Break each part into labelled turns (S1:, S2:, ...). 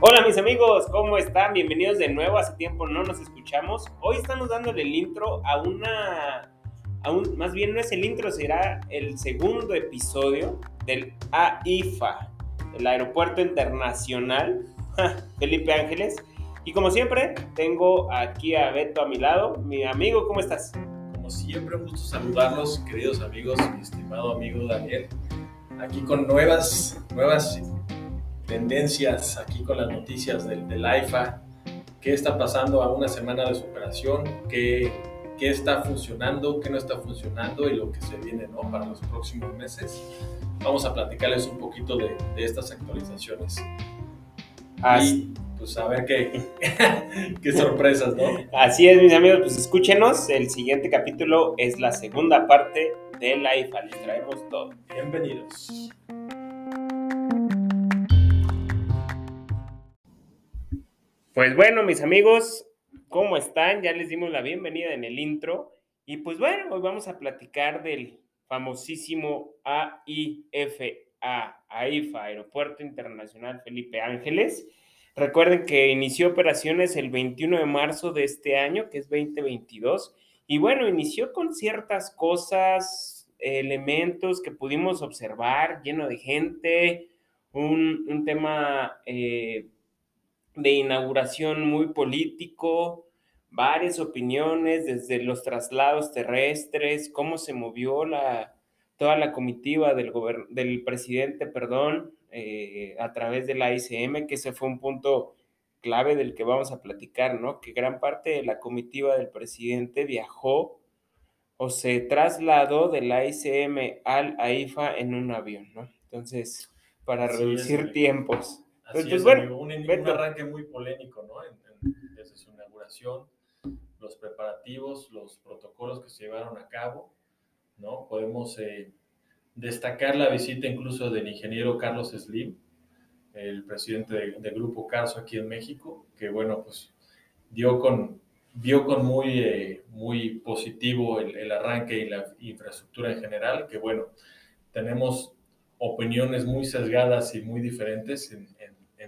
S1: Hola mis amigos, ¿cómo están? Bienvenidos de nuevo, hace tiempo no nos escuchamos. Hoy estamos dándole el intro a una, a un, más bien no es el intro, será el segundo episodio del AIFA, el Aeropuerto Internacional Felipe Ángeles. Y como siempre, tengo aquí a Beto a mi lado. Mi amigo, ¿cómo estás?
S2: Como siempre, un gusto saludarlos, queridos amigos, mi estimado amigo Daniel. Aquí con nuevas, nuevas tendencias, aquí con las noticias del, del AIFA. ¿Qué está pasando a una semana de su operación? ¿Qué, qué está funcionando? ¿Qué no está funcionando? Y lo que se viene ¿no? para los próximos meses. Vamos a platicarles un poquito de, de estas actualizaciones.
S1: Así,
S2: Y pues a ver qué, qué sorpresas, ¿no?
S1: así es, mis amigos, pues escúchenos. El siguiente capítulo es la segunda parte del AIFA. Les traemos todo.
S2: Bienvenidos.
S1: Pues bueno, mis amigos, ¿cómo están? Ya les dimos la bienvenida en el intro. Y pues bueno, hoy vamos a platicar del famosísimo AIFA, AIFA, Aeropuerto Internacional Felipe Ángeles. Recuerden que inició operaciones el 21 de marzo de este año, que es 2022. Y bueno, inició con ciertas cosas, elementos que pudimos observar, lleno de gente, un, un tema... eh, de inauguración muy político, varias opiniones desde los traslados terrestres, cómo se movió la, toda la comitiva del, del presidente, perdón, eh, a través de la ICM, que ese fue un punto clave del que vamos a platicar, ¿no? Que gran parte de la comitiva del presidente viajó o se trasladó de la ICM al AIFA en un avión, ¿no? Entonces, para reducir tiempos.
S2: Así
S1: Pues
S2: es,
S1: bueno,
S2: amigo. Un, un arranque muy polémico, ¿no? En- en- desde su inauguración, los preparativos, los protocolos que se llevaron a cabo, ¿no? Podemos eh, destacar la visita incluso del ingeniero Carlos Slim, el presidente de- del Grupo Carso aquí en México, que bueno, pues dio con, vio con muy, eh, muy positivo el, el arranque y la infraestructura en general, que bueno, tenemos opiniones muy sesgadas y muy diferentes en,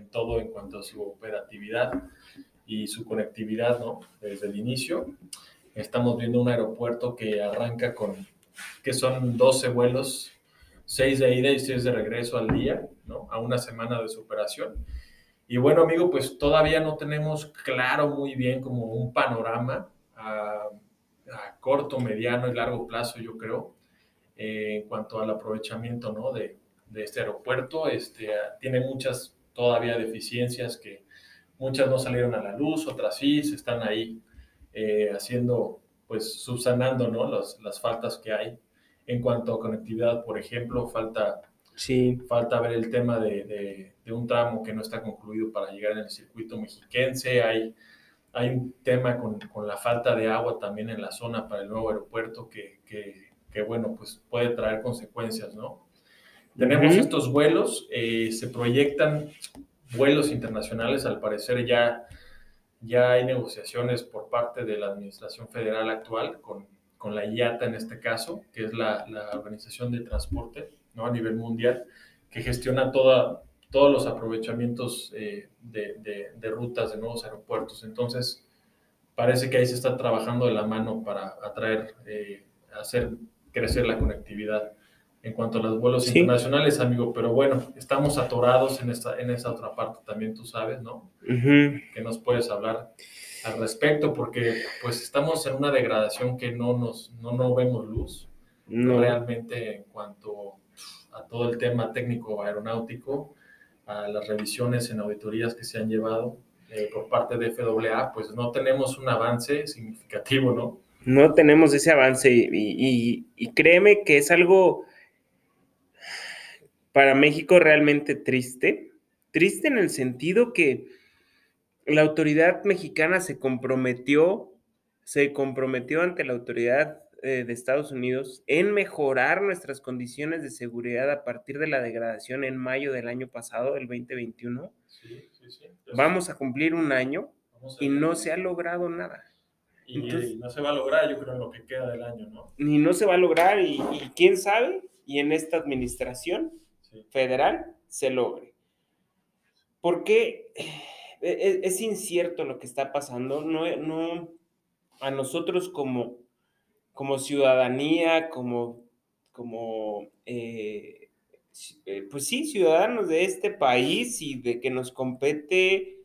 S2: en- todo en cuanto a su operatividad y su conectividad, ¿no? Desde el inicio. Estamos viendo un aeropuerto que arranca con, que son 12 vuelos, 6 de ida y 6 de regreso al día, ¿no? A una semana de su operación. Y bueno, amigo, pues todavía no tenemos claro muy bien como un panorama a, a corto, mediano y largo plazo, yo creo, eh, en cuanto al aprovechamiento ¿no? de, de este aeropuerto. Este, ah, tiene muchas todavía deficiencias que muchas no salieron a la luz, otras sí, se están ahí eh, haciendo, pues subsanando ¿no? las, las faltas que hay. En cuanto a conectividad, por ejemplo, falta
S1: Sí,
S2: falta ver el tema de, de- de un tramo que no está concluido para llegar en el circuito mexiquense. Hay, hay un tema con, con la falta de agua también en la zona para el nuevo aeropuerto que, que- que, bueno, pues puede traer consecuencias, ¿no? Tenemos estos vuelos, eh, se proyectan vuelos internacionales, al parecer ya, ya hay negociaciones por parte de la Administración Federal actual con, con la IATA en este caso, que es la, la Organización de Transporte ¿no? a nivel mundial, que gestiona toda, todos los aprovechamientos eh, de, de- de rutas de nuevos aeropuertos. Entonces, parece que ahí se está trabajando de la mano para atraer, eh, hacer crecer la conectividad en cuanto a los vuelos
S1: Sí.
S2: internacionales, amigo. Pero bueno, estamos atorados en esta, en esa otra parte también, tú sabes, ¿no?
S1: ujú,
S2: que nos puedes hablar al respecto, porque pues estamos en una degradación que no nos no, no vemos luz
S1: no.
S2: realmente en cuanto a todo el tema técnico aeronáutico, a las revisiones en auditorías que se han llevado eh, por parte de FAA, pues no tenemos un avance significativo, ¿no?
S1: no tenemos ese avance y, y- y créeme que es algo para México realmente triste. Triste en el sentido que la autoridad mexicana se comprometió, se comprometió ante la autoridad eh, de Estados Unidos en mejorar nuestras condiciones de seguridad a partir de la degradación en mayo del año pasado, del 2021.
S2: Sí, sí, sí. Pues,
S1: Vamos a cumplir un año y no se ha logrado nada.
S2: Y,
S1: entonces-
S2: y no se va a lograr, yo creo, en lo que queda del año, ¿no?
S1: Ni no se va a lograr y, y quién sabe, y en esta administración Federal se logre. porque e-, es, incierto lo que está pasando. No, no, a nosotros como, como ciudadanía, como, como eh, eh, pues sí, ciudadanos de este país y de que nos compete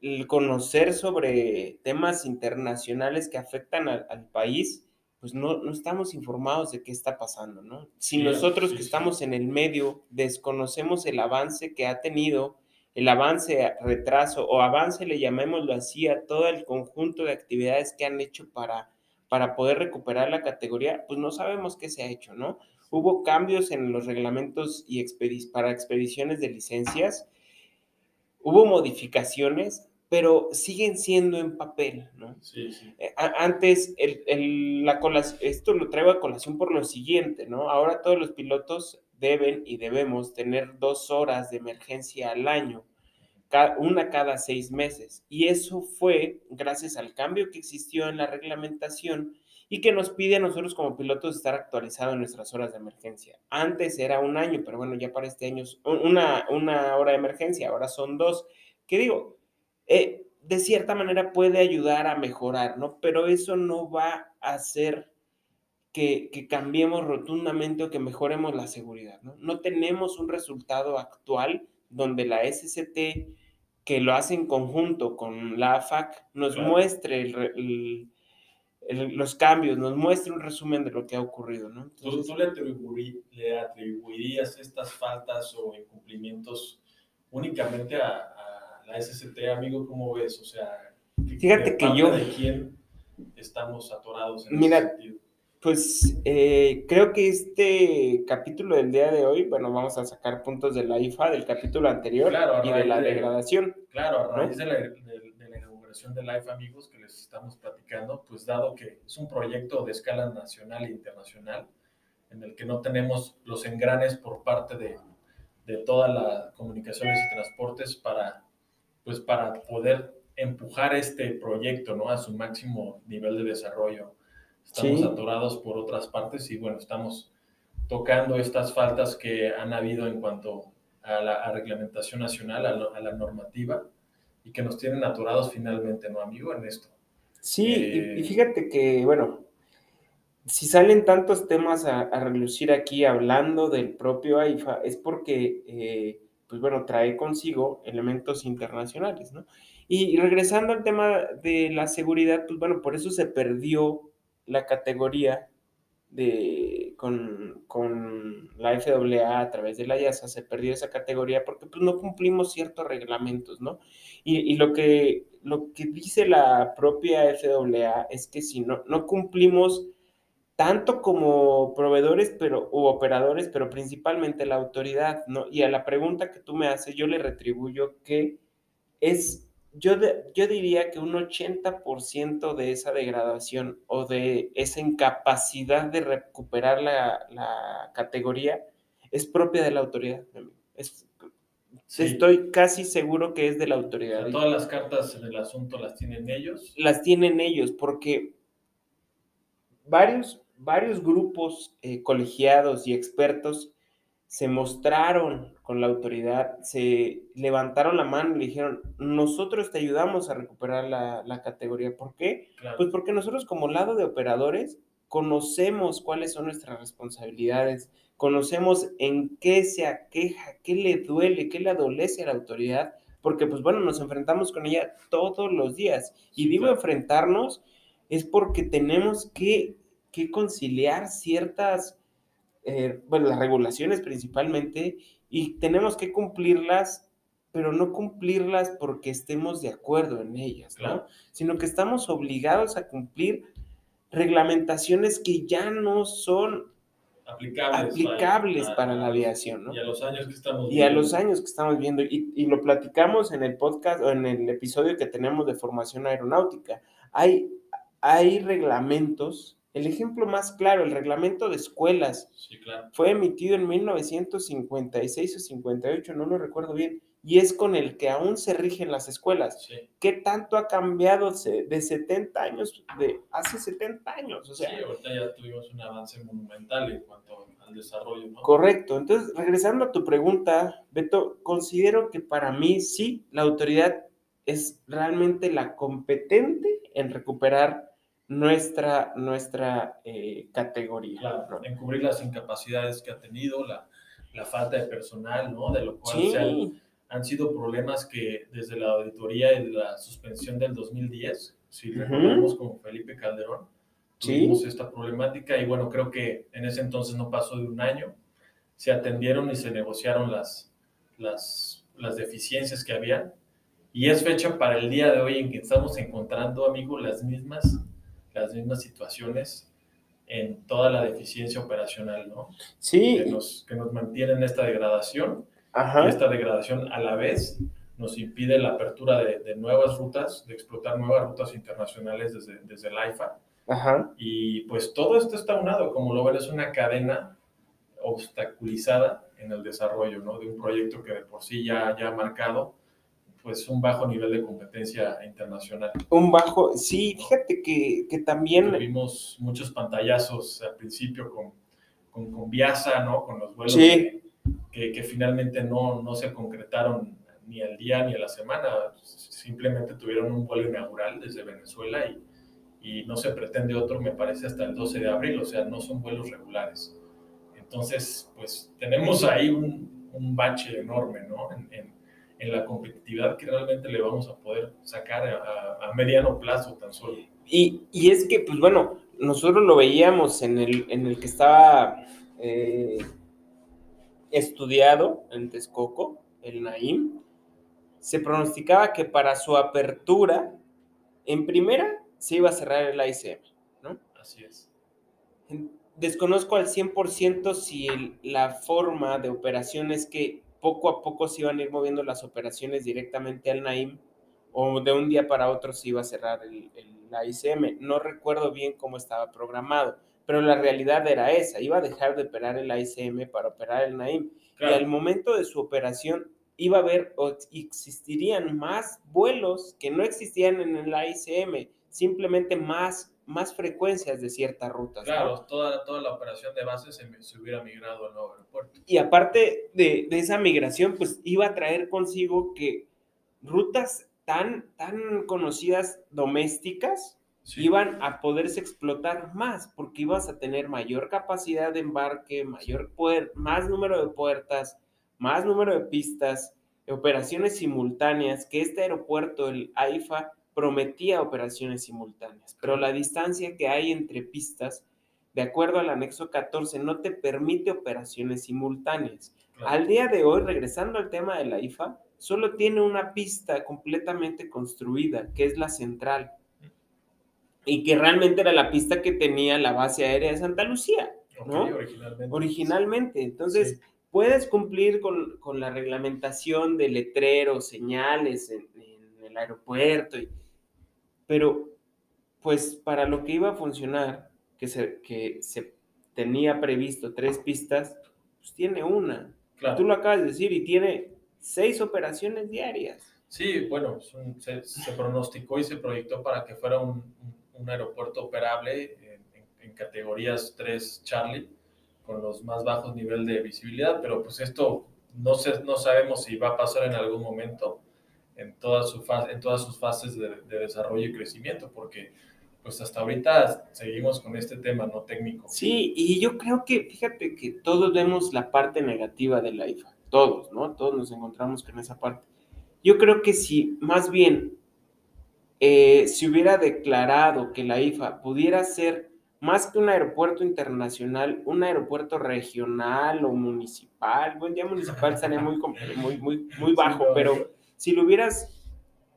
S1: el conocer sobre temas internacionales que afectan al, país, pues no, no, estamos informados de qué está pasando, ¿no? Si nosotros que estamos en el medio desconocemos el avance que ha tenido, el avance, retraso o avance, le llamémoslo así, a todo el conjunto de actividades que han hecho para, para poder recuperar la categoría, pues no sabemos qué se ha hecho, ¿no? Hubo cambios en los reglamentos y para expediciones de licencias, hubo modificaciones, pero siguen siendo en papel, ¿no?
S2: Sí, sí.
S1: Eh, antes, el, la esto lo traigo a colación por lo siguiente, ¿no? Ahora todos los pilotos deben y debemos tener dos horas de emergencia al año, una cada seis meses. Y eso fue gracias al cambio que existió en la reglamentación y que nos pide a nosotros como pilotos estar actualizados en nuestras horas de emergencia. Antes era un año, pero bueno, ya para este año una, una hora de emergencia, ahora son dos. ¿Qué digo? Eh, de cierta manera puede ayudar a mejorar, ¿no? Pero eso no va a hacer que, que, cambiemos rotundamente o que mejoremos la seguridad, ¿no? No tenemos un resultado actual donde la SCT, que lo hace en conjunto con la AFAC, nos muestre el los cambios, nos muestra un resumen de lo que ha ocurrido, ¿no?
S2: ¿Tú, le, atribuirías estas faltas o incumplimientos únicamente a, la SCT, amigo? ¿Cómo ves? O sea,
S1: fíjate que yo...
S2: ¿De quién estamos atorados en
S1: mira, ese sentido? Pues eh, creo que este capítulo del día de hoy, bueno, vamos a sacar puntos de la IFA del capítulo anterior y de la degradación.
S2: Claro, a raíz de la, de Life Amigos que les estamos platicando, pues dado que es un proyecto de escala nacional e internacional, en el que no tenemos los engranes por parte de, de todas las comunicaciones y transportes para, pues para poder empujar este proyecto ¿no? a su máximo nivel de desarrollo. Estamos atorados por otras partes y bueno, estamos tocando estas faltas que han habido en cuanto a la reglamentación nacional, a la normativa y que nos tienen aturados finalmente, ¿no, amigo? En esto.
S1: Sí, y, eh, fíjate que, bueno, si salen tantos temas a, relucir aquí hablando del propio AIFA, es porque, eh, pues bueno, trae consigo elementos internacionales, ¿no? Y, regresando al tema de la seguridad, pues bueno, por eso se perdió la categoría de, con, con, la FAA a través de la IASA se perdió esa categoría porque pues, no cumplimos ciertos reglamentos, ¿no? Y, y, lo, que, lo que dice la propia FAA es que si no, no cumplimos tanto como proveedores pero, u operadores, pero principalmente la autoridad, ¿no? Y a la pregunta que tú me haces, yo le retribuyo que es yo, yo diría que un 80% de esa degradación o de esa incapacidad de recuperar la, categoría es propia de la autoridad. Estoy casi seguro que es de la autoridad.
S2: todas las cartas en el asunto las tienen ellos.
S1: Las tienen ellos porque varios, varios grupos eh, colegiados y expertos se mostraron con la autoridad, se levantaron la mano y le dijeron, nosotros te ayudamos a recuperar la, categoría. ¿Por qué? Pues porque nosotros como lado de operadores conocemos cuáles son nuestras responsabilidades, conocemos en qué se aqueja, qué le duele, qué le adolece a la autoridad, porque pues bueno, nos enfrentamos con ella todos los días. Y digo enfrentarnos es porque tenemos que, que conciliar ciertas eh, bueno, las regulaciones principalmente, y tenemos que cumplirlas, pero no cumplirlas porque estemos de acuerdo en ellas, ¿no? Sino que estamos obligados a cumplir reglamentaciones que ya no son aplicables, para, la aviación, ¿no?
S2: Y a los años que estamos
S1: viendo. Y a los años que estamos viendo. Y, y, lo platicamos en el podcast o en el episodio que tenemos de formación aeronáutica. Hay, hay reglamentos el ejemplo más claro, el reglamento de escuelas, fue emitido en 1956 o 58, no lo recuerdo bien, y es con el que aún se rigen las escuelas.
S2: Sí.
S1: ¿Qué tanto ha cambiado de 70 años, de hace 70 años? O sea,
S2: sí, ahorita ya tuvimos un avance monumental en cuanto al desarrollo, ¿no?
S1: Correcto. Entonces, regresando a tu pregunta, Beto, considero que para mí sí, la autoridad es realmente la competente en recuperar nuestra, nuestra eh, categoría.
S2: Claro, en cubrir las incapacidades que ha tenido, la, la falta de personal, ¿no? De lo cual se han,
S1: Sí,
S2: han sido problemas que desde la auditoría y la suspensión del 2010, si
S1: Ujú.
S2: recordamos con Felipe Calderón,
S1: Sí.
S2: tuvimos esta problemática y bueno, creo que en ese entonces no pasó de un año, se atendieron y se negociaron las, las, las deficiencias que había y es fecha para el día de hoy en que estamos encontrando, amigo, las mismas, las mismas situaciones en toda la deficiencia operacional, ¿no?
S1: sí,
S2: Que nos, que nos mantiene en esta degradación y
S1: ajá,
S2: esta degradación a la vez nos impide la apertura de, de nuevas rutas, de explotar nuevas rutas internacionales desde, desde el AIFA.
S1: ajá,
S2: Y pues todo esto está unado, como lo ven, es una cadena obstaculizada en el desarrollo ¿no? de un proyecto que de por sí ya, ya ha marcado pues un bajo nivel de competencia internacional.
S1: un bajo, sí, fíjate que, que también,
S2: Tuvimos muchos pantallazos al principio con, con, con Viasa, ¿no? con los vuelos
S1: Sí.
S2: que, que finalmente no, no se concretaron ni al día ni a la semana, simplemente tuvieron un vuelo inaugural desde Venezuela y, y no se pretende otro, me parece, hasta el 12 de abril, o sea, no son vuelos regulares. Entonces, pues tenemos ahí un, un bache enorme, ¿no? En, en- en la competitividad que realmente le vamos a poder sacar a, a- a mediano plazo tan solo.
S1: Y, y es que, pues bueno, nosotros lo veíamos en el, en el que estaba eh, estudiado en Texcoco, el Naim, se pronosticaba que para su apertura, en primera, se iba a cerrar el ICM, ¿no?
S2: Así es.
S1: Desconozco al 100% si el- la forma de operación es que poco a poco se iban a ir moviendo las operaciones directamente al Naim o de un día para otro se iba a cerrar el, el la ICM. No recuerdo bien cómo estaba programado, pero la realidad era esa. Iba a dejar de operar el ICM para operar el Naim. Y al momento de su operación iba a haber o existirían más vuelos que no existían en el ICM, simplemente más, más frecuencias de ciertas rutas. ¿no?
S2: claro toda, toda la operación de base se, se hubiera migrado al nuevo aeropuerto.
S1: Y aparte de, de esa migración, pues iba a traer consigo que rutas tan, tan conocidas domésticas
S2: Sí.
S1: iban a poderse explotar más, porque ibas a tener mayor capacidad de embarque, mayor puer- más número de puertas, más número de pistas, operaciones simultáneas, que este aeropuerto, el AIFA, prometía operaciones simultáneas, pero la distancia que hay entre pistas, de acuerdo al anexo 14, no te permite operaciones simultáneas.
S2: Claro.
S1: Al día de hoy, regresando al tema de la IFA, solo tiene una pista completamente construida, que es la central, y que realmente era la pista que tenía la base aérea de Santa Lucía, ¿no?
S2: originalmente.
S1: originalmente. Entonces,
S2: Sí.
S1: puedes cumplir con, con la reglamentación de letreros, señales en, en el aeropuerto, y- pero pues para lo que iba a funcionar, que se, que se tenía previsto tres pistas, pues tiene una.
S2: Claro.
S1: Tú lo acabas de decir, y tiene seis operaciones diarias.
S2: Sí, bueno, un- se, se pronosticó y se proyectó para que fuera un, un- aeropuerto operable en, en- en categorías 3 Charlie, con los más bajos niveles de visibilidad, pero pues esto no, sé, no sabemos si va a pasar en algún momento en, toda su fase, en todas sus fases de, de desarrollo y crecimiento, porque pues hasta ahorita seguimos con este tema no técnico.
S1: Sí, y yo creo que, fíjate que todos vemos la parte negativa de la IFA, todos, ¿no? Todos nos encontramos con esa parte. Yo creo que si más bien eh, se hubiera declarado que la IFA pudiera ser más que un aeropuerto internacional, un aeropuerto regional o municipal, bueno, ya municipal estaría muy, muy, muy, muy bajo, pero si lo hubieras,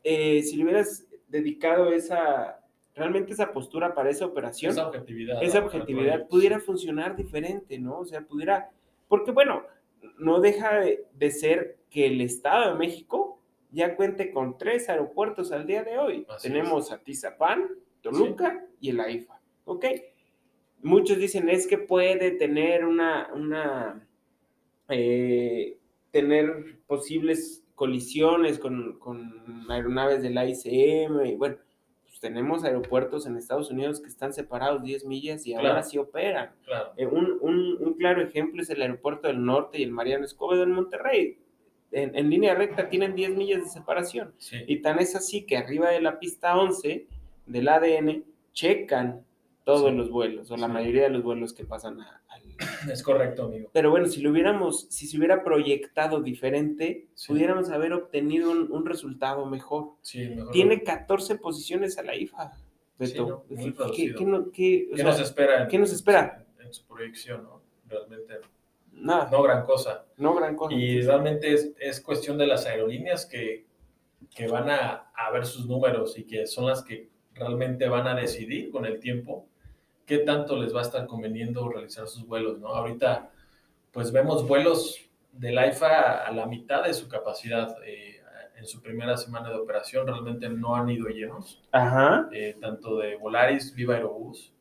S1: eh, si le hubieras dedicado esa, realmente esa postura para esa operación,
S2: Esa objetividad.
S1: esa
S2: ¿no?
S1: objetividad pudiera funcionar diferente, ¿no? O sea, pudiera, porque bueno, no deja de, de ser que el Estado de México ya cuente con tres aeropuertos al día de hoy.
S2: Así
S1: Tenemos a Tizapán, Toluca y el AIFA, ¿ok? Muchos dicen es que puede tener una, una, eh, tener posibles colisiones con, con aeronaves de la ICM, y bueno, pues tenemos aeropuertos en Estados Unidos que están separados 10 millas y ahora
S2: Claro.
S1: sí operan.
S2: Claro.
S1: Eh, un, un- un claro ejemplo es el aeropuerto del norte y el Mariano Escobedo en Monterrey. En, en línea recta tienen 10 millas de separación.
S2: Sí.
S1: Y tan es así que arriba de la pista 11 del ADN checan todos
S2: Sí.
S1: los vuelos o la mayoría de los vuelos que pasan a-.
S2: Es correcto, amigo.
S1: Pero bueno, si lo hubiéramos, si se hubiera proyectado diferente,
S2: Sí.
S1: pudiéramos haber obtenido un, un resultado mejor.
S2: Sí, mejor.
S1: Tiene 14 posiciones a la IFA, Beto.
S2: Sí, no, muy
S1: ¿Qué- ¿Qué,
S2: reducido.
S1: qué no- qué- o
S2: ¿Qué
S1: sea,
S2: nos espera? en-
S1: ¿qué nos espera?
S2: En su proyección, ¿no? Realmente
S1: Nada,
S2: no gran cosa.
S1: no gran cosa.
S2: Y realmente es, es cuestión de las aerolíneas que, que van a, a ver sus números y que son las que realmente van a decidir con el tiempo qué tanto les va a estar conveniendo realizar sus vuelos, ¿no? Ahorita, pues vemos vuelos del AIFA a la mitad de su capacidad. eh, en su primera semana de operación realmente no han ido llenos,
S1: Ajá.
S2: eh, tanto de Volaris, Viva Aerobús.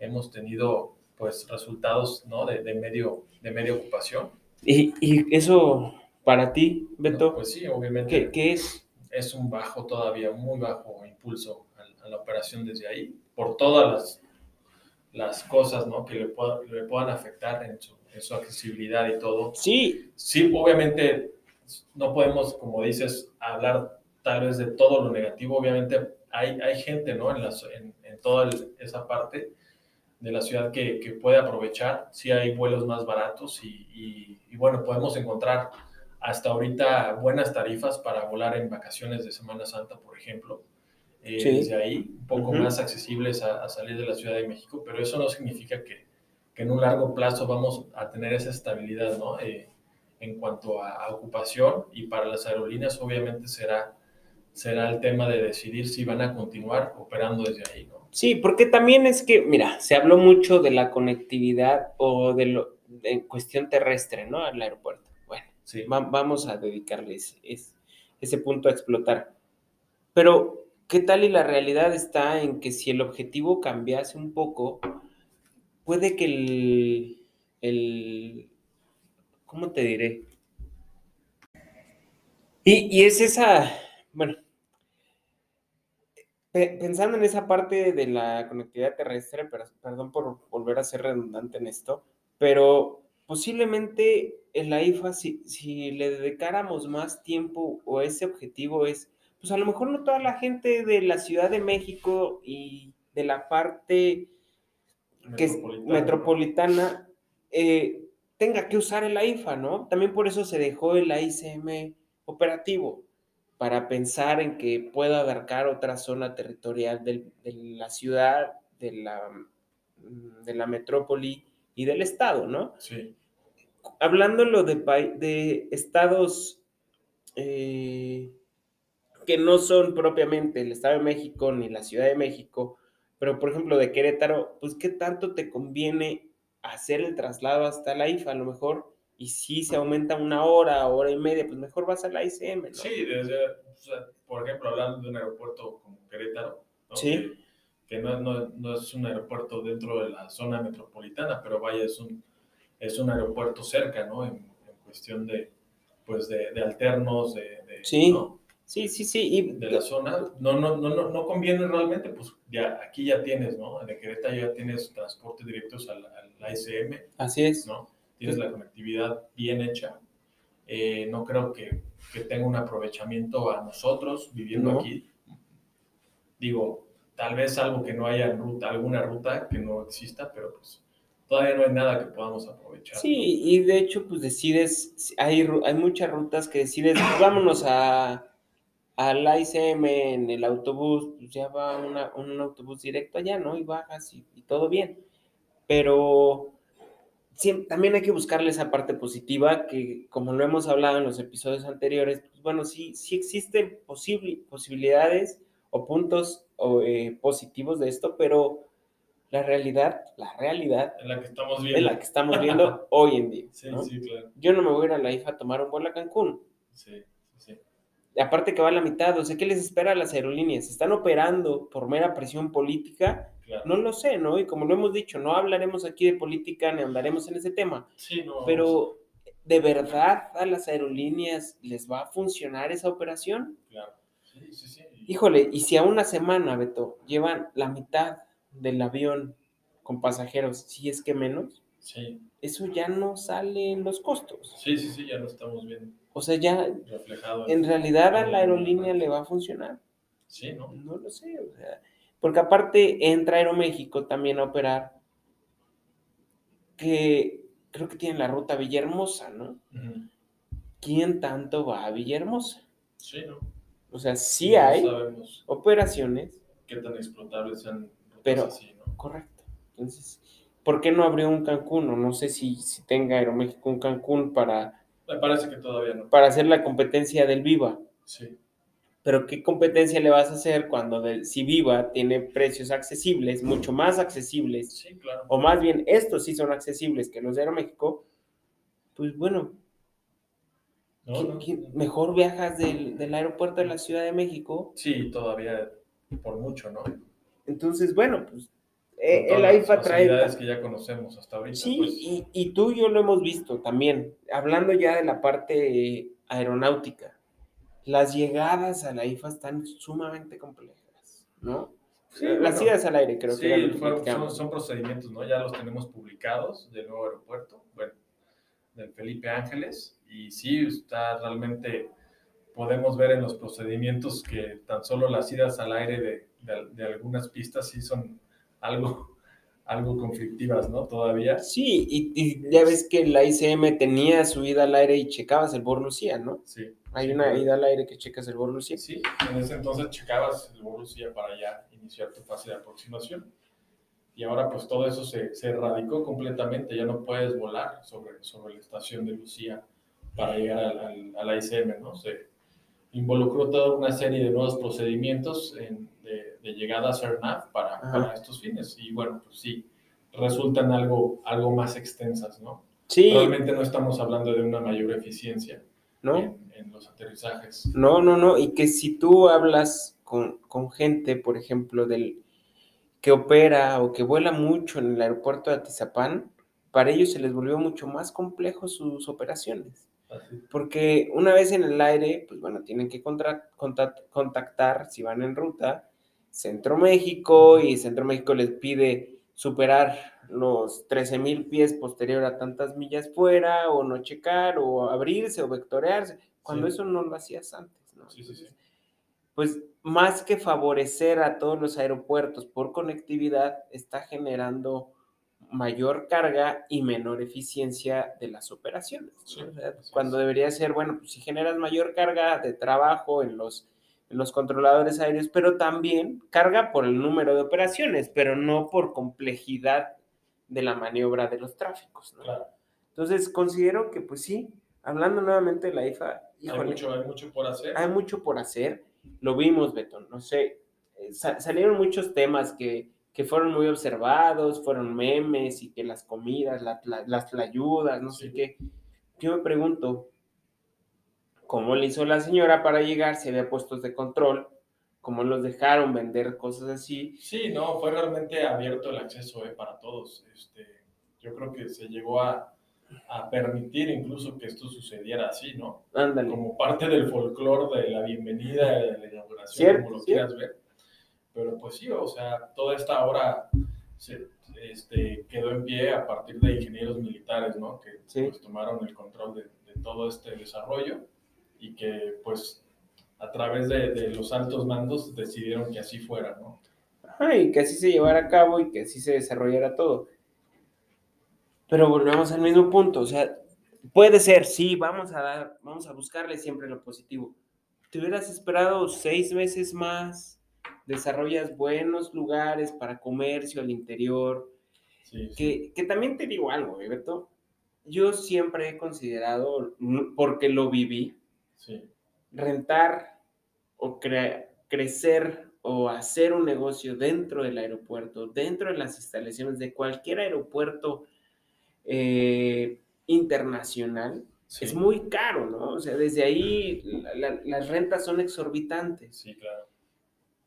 S2: Hemos tenido pues resultados ¿no? de, de medio, de media ocupación.
S1: Y, y eso para ti, Beto,
S2: No, pues sí, obviamente
S1: ¿qué, qué es?
S2: es un bajo todavía, muy bajo impulso a, a la operación desde ahí, por todas las, las cosas ¿no? que le, pueda- le puedan afectar en su, en su accesibilidad y todo.
S1: Sí,
S2: Sí, obviamente no podemos, como dices, hablar tal vez de todo lo negativo. Obviamente hay, hay gente ¿no? en, las- en, en toda el- esa parte de la ciudad que, que puede aprovechar. Sí hay vuelos más baratos y, y- y, bueno, podemos encontrar hasta ahorita buenas tarifas para volar en vacaciones de Semana Santa, por ejemplo. Eh,
S1: Sí.
S2: Desde ahí, un poco
S1: Ujú.
S2: más accesibles a, a salir de la Ciudad de México, pero eso no significa que, que en un largo plazo vamos a tener esa estabilidad, ¿no? Eh, en cuanto a, a ocupación y para las aerolíneas obviamente será, será el tema de decidir si van a continuar operando desde ahí, ¿no?
S1: sí, porque también es que, mira, se habló mucho de la conectividad o de lo en cuestión terrestre, ¿no? Al aeropuerto. Bueno,
S2: Sí,
S1: va- vamos a dedicarle ese, ese- ese punto a explotar. Pero, ¿qué tal y la realidad está en que si el objetivo cambiase un poco, puede que el, el ¿cómo te diré? Y, y es esa, bueno, pe- pensando en esa parte de la conectividad terrestre, pero, perdón por volver a ser redundante en esto, pero posiblemente en la IFA, si, si le dedicáramos más tiempo o ese objetivo es, pues a lo mejor no toda la gente de la Ciudad de México y de la parte que es
S2: Metropolitana, ¿no?
S1: metropolitana eh, tenga que usar el AIFA, ¿no? También por eso se dejó el AICM operativo, para pensar en que pueda abarcar otra zona territorial del- de la ciudad, de la, mm, de la metrópoli y del estado, ¿no?
S2: Sí,
S1: Hablándolo de, de estados eh, que no son propiamente el Estado de México ni la Ciudad de México, pero por ejemplo de Querétaro, pues qué tanto te conviene hacer el traslado hasta la IFA, a lo mejor, y si se aumenta una hora, hora y media, pues mejor vas a la ICM, ¿no?
S2: sí desde, o sea, por ejemplo, hablando de un aeropuerto como Querétaro, ¿no?
S1: Sí.
S2: que, que no, no- no es un aeropuerto dentro de la zona metropolitana, pero vaya, es un, es un aeropuerto cerca, ¿no? En, en cuestión de, pues de, de alternos, de, de-
S1: Sí.
S2: ¿no?
S1: Sí, sí, sí, y
S2: de la zona, no, no, no, no, no conviene realmente, pues ya aquí ya tienes, ¿no? De Querétaro ya tienes transporte directos al, al ASM,
S1: así es.
S2: ¿no? Tienes la conectividad bien hecha. Eh, no creo que, que tenga un aprovechamiento a nosotros viviendo
S1: No.
S2: aquí. Digo, tal vez algo que no haya ruta, alguna ruta que no exista, pero pues todavía no hay nada que podamos aprovechar.
S1: Sí, y de hecho, pues decides, hay, hay muchas rutas que decides, pues, vámonos a al ICM en el autobús, pues ya va una- un autobús directo allá, ¿no? Y bajas y, y todo bien. Pero siem- también hay que buscarle esa parte positiva que, como lo hemos hablado en los episodios anteriores, pues bueno, sí, sí existen posible, posibilidades o puntos o, eh, positivos de esto, pero la realidad, la realidad
S2: En la que estamos
S1: es
S2: viendo.
S1: la que estamos viendo hoy en día.
S2: Sí,
S1: ¿no?
S2: sí, claro.
S1: Yo no me voy a ir a la IFA a tomar un vuelo a Cancún.
S2: Sí, sí,
S1: Aparte que va a la mitad, o sea, ¿qué les espera a las aerolíneas? ¿Están operando por mera presión política?
S2: claro.
S1: No lo sé, ¿no? Y como lo hemos dicho, no hablaremos aquí de política ni andaremos en ese tema,
S2: Sí, no,
S1: pero ¿de verdad a las aerolíneas les va a funcionar esa operación?
S2: Claro. Sí, sí, sí.
S1: Híjole, y si a una semana, Beto, llevan la mitad del avión con pasajeros, si es que menos,
S2: Sí,
S1: eso ya no sale en los costos.
S2: sí, sí, sí, ya lo estamos viendo
S1: O sea, ya
S2: reflejado.
S1: en realidad a la aerolínea le va a funcionar.
S2: Sí, ¿no?
S1: No lo sé, o sea, porque aparte entra Aeroméxico también a operar, que creo que tiene la ruta Villahermosa, ¿no?
S2: Ujú.
S1: ¿Quién tanto va a Villahermosa?
S2: Sí, ¿no?
S1: O sea, sí hay operaciones,
S2: qué tan explotables sean
S1: Pero-
S2: así, ¿no?
S1: correcto. Entonces, ¿por qué no abrió un Cancún? O no sé si, si tenga Aeroméxico un Cancún para,
S2: Me parece que todavía no.
S1: para hacer la competencia del Viva.
S2: Sí,
S1: Pero ¿qué competencia le vas a hacer cuando del, si Viva tiene precios accesibles, mucho más accesibles,
S2: sí, claro.
S1: o más bien estos sí son accesibles que los de Aeroméxico? Pues bueno,
S2: No,
S1: ¿qui-
S2: no.
S1: qui- mejor viajas del, del aeropuerto de la Ciudad de México.
S2: Sí, todavía por mucho, ¿no?
S1: Entonces, bueno, pues eh, el AIFA trae...
S2: que ya conocemos hasta ahorita.
S1: Sí,
S2: pues,
S1: y, y tú y yo lo hemos visto también, hablando ya de la parte aeronáutica. Las llegadas a la IFA están sumamente complejas, ¿no?
S2: Sí,
S1: Las
S2: bueno,
S1: idas al aire, creo
S2: sí,
S1: que
S2: fueron- son, procedimientos, ¿no? Ya los tenemos publicados del nuevo aeropuerto, bueno, del Felipe Ángeles, y sí, está realmente, podemos ver en los procedimientos que tan solo las idas al aire de, de- de algunas pistas sí son algo, algo conflictivas, ¿no? Todavía.
S1: Sí, y, y ya ves que la ICM tenía su ida al aire y checabas el Borussia, ¿no?
S2: Sí.
S1: Hay una ida al aire que checas el Borussia.
S2: Sí, en ese entonces checabas el Borussia para ya iniciar tu fase de aproximación. Y ahora pues todo eso se, se erradicó completamente, ya no puedes volar sobre, sobre la estación de Lucía para llegar al, al- a la ICM, ¿no? Se involucró toda una serie de nuevos procedimientos en- de, de llegada a CERNAV para, para estos fines. Y bueno, pues sí, resultan algo, algo más extensas, ¿no?
S1: Sí,
S2: Realmente no estamos hablando de una mayor eficiencia
S1: ¿no?
S2: en, en los aterrizajes.
S1: No, no, no. Y que si tú hablas con, con gente, por ejemplo, del que opera o que vuela mucho en el aeropuerto de Atizapán, para ellos se les volvió mucho más complejo sus operaciones. Porque una vez en el aire, pues bueno, tienen que contactar, si van en ruta, Centro México y Centro México les pide superar los 13 mil pies posterior a tantas millas fuera, o no checar, o abrirse, o vectorearse, cuando
S2: Sí.
S1: eso no lo hacías antes, ¿no?
S2: Sí, sí, sí.
S1: Pues más que favorecer a todos los aeropuertos por conectividad, está generando mayor carga y menor eficiencia de las operaciones. ¿no?
S2: Sí,
S1: O sea,
S2: así
S1: cuando debería ser, bueno, pues si generas mayor carga de trabajo en los, los controladores aéreos, pero también carga por el número de operaciones, pero no por complejidad de la maniobra de los tráficos. ¿no?
S2: Claro.
S1: Entonces, considero que, pues sí, hablando nuevamente de la IFA,
S2: Hay
S1: híjole,
S2: mucho, hay mucho por hacer.
S1: hay mucho por hacer. Lo vimos, Beto, no sé. eh, sa- salieron muchos temas que, que fueron muy observados, fueron memes y que las comidas, la- la- las tlayudas, no sé
S2: Sí.
S1: qué. Yo me pregunto, ¿cómo le hizo la señora para llegar? Si había puestos de control, ¿cómo los dejaron vender cosas así?
S2: Sí, no, fue realmente abierto el acceso eh, para todos. Este, yo creo que se llegó a, a permitir incluso que esto sucediera así, ¿no?
S1: Ándale.
S2: Como parte del folclore de la bienvenida, de la inauguración,
S1: Cierto,
S2: como lo quieras ver. Pero pues sí, o sea, toda esta obra se, este, quedó en pie a partir de ingenieros militares, ¿no? Que
S1: Sí.
S2: pues, tomaron el control de, de todo este desarrollo y que pues a través de, de los altos mandos decidieron que así fuera, ¿no?
S1: Ajá, y que así se llevara a cabo y que así se desarrollara todo. Pero volvemos al mismo punto, o sea, puede ser, sí, vamos a dar, vamos a buscarle siempre lo positivo. Te hubieras esperado seis meses más, desarrollas buenos lugares para comercio al interior,
S2: Sí, sí.
S1: que, que también te digo algo, ¿eh, Beto. Yo siempre he considerado, porque lo viví,
S2: sí.
S1: rentar o cre- crecer o hacer un negocio dentro del aeropuerto, dentro de las instalaciones de cualquier aeropuerto eh, internacional,
S2: Sí,
S1: es muy caro, ¿no? O sea, desde ahí la- la- las rentas son exorbitantes.
S2: sí, claro.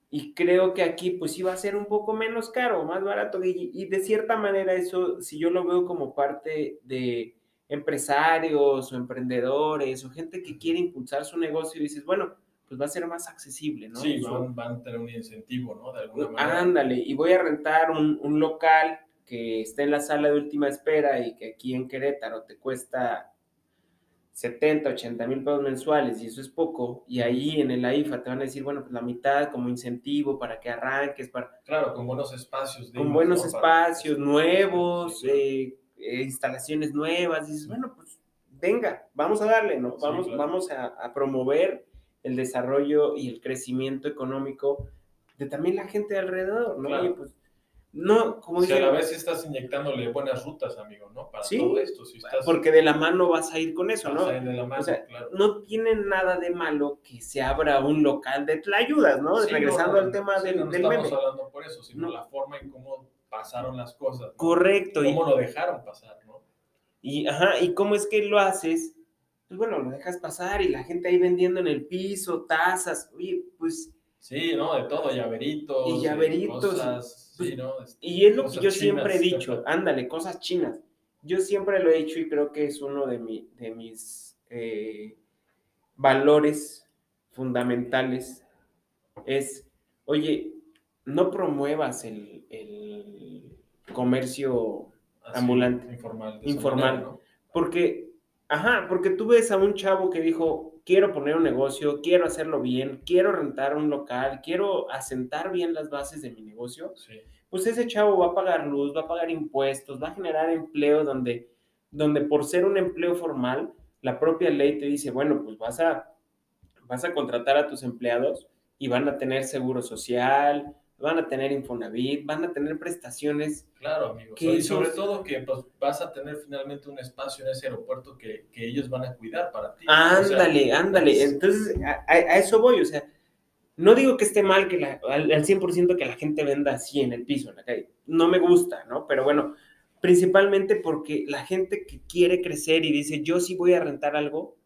S1: Y creo que aquí pues sí va a ser un poco menos caro, más barato. Y, y de cierta manera eso, si yo lo veo como parte de empresarios o emprendedores o gente que quiere impulsar su negocio y dices, bueno, pues va a ser más accesible, ¿no?
S2: Sí, van, van a tener un incentivo, ¿no? De alguna manera.
S1: Ándale, y voy a rentar un, un local que esté en la sala de última espera y que aquí en Querétaro te cuesta 70, 80 mil pesos mensuales y eso es poco, y ahí en el AIFA te van a decir, bueno, pues la mitad como incentivo para que arranques, para,
S2: Claro, con buenos espacios.
S1: con buenos
S2: ¿no? Para-
S1: espacios nuevos,
S2: Sí, claro.
S1: eh, eh, instalaciones nuevas, dices, bueno, pues venga, vamos a darle, ¿no?
S2: Sí,
S1: Vamos,
S2: claro.
S1: vamos a, a promover el desarrollo y el crecimiento económico de también la gente de alrededor, ¿no?
S2: Claro.
S1: Y pues, no, como
S2: Si a
S1: dice,
S2: la vez estás inyectándole buenas rutas, amigo, ¿no? Para
S1: Sí,
S2: todo esto. Si estás
S1: porque de la mano vas a ir con eso,
S2: vas
S1: ¿no?
S2: a ir de la mano,
S1: O sea,
S2: claro.
S1: no tiene nada de malo que se abra un local de tlayudas, ¿no?
S2: Sí,
S1: Regresando
S2: no,
S1: al tema
S2: sí,
S1: del,
S2: no, no
S1: del
S2: estamos
S1: meme.
S2: hablando por eso, sino
S1: No.
S2: la forma en cómo pasaron las cosas. ¿no?
S1: Correcto. Y,
S2: Cómo lo dejaron pasar, ¿no?
S1: y, ajá, ¿y cómo es que lo haces? Pues bueno, lo dejas pasar y la gente ahí vendiendo en el piso, tazas, oye, pues,
S2: Sí, ¿no? De todo, llaveritos.
S1: Y llaveritos,
S2: Cosas,
S1: pues,
S2: sí, ¿no? Este,
S1: y es lo que yo siempre he dicho, ándale, cosas chinas. Yo siempre lo he dicho y creo que es uno de, mi- de mis eh, valores fundamentales. Es, oye, no promuevas el, el comercio
S2: Así,
S1: ambulante.
S2: Informal.
S1: Informal.
S2: manera, ¿no?
S1: Porque, ajá, porque tú ves a un chavo que dijo, quiero poner un negocio, quiero hacerlo bien, quiero rentar un local, quiero asentar bien las bases de mi negocio,
S2: Sí.
S1: pues ese chavo va a pagar luz, va a pagar impuestos, va a generar empleo donde, donde por ser un empleo formal, la propia ley te dice, bueno, pues vas a, vas a contratar a tus empleados y van a tener seguro social, van a tener Infonavit, van a tener prestaciones.
S2: Claro, amigo.
S1: Que
S2: y
S1: esos-
S2: sobre todo que pues, vas a tener finalmente un espacio en ese aeropuerto que, que ellos van a cuidar para ti. O sea,
S1: Ándale, ándale.
S2: es-
S1: Entonces, a, a- a eso voy, o sea, no digo que esté mal que la, al, al 100% que la gente venda así en el piso, en la calle. No me gusta, ¿no? Pero bueno, principalmente porque la gente que quiere crecer y dice, yo sí voy a rentar algo,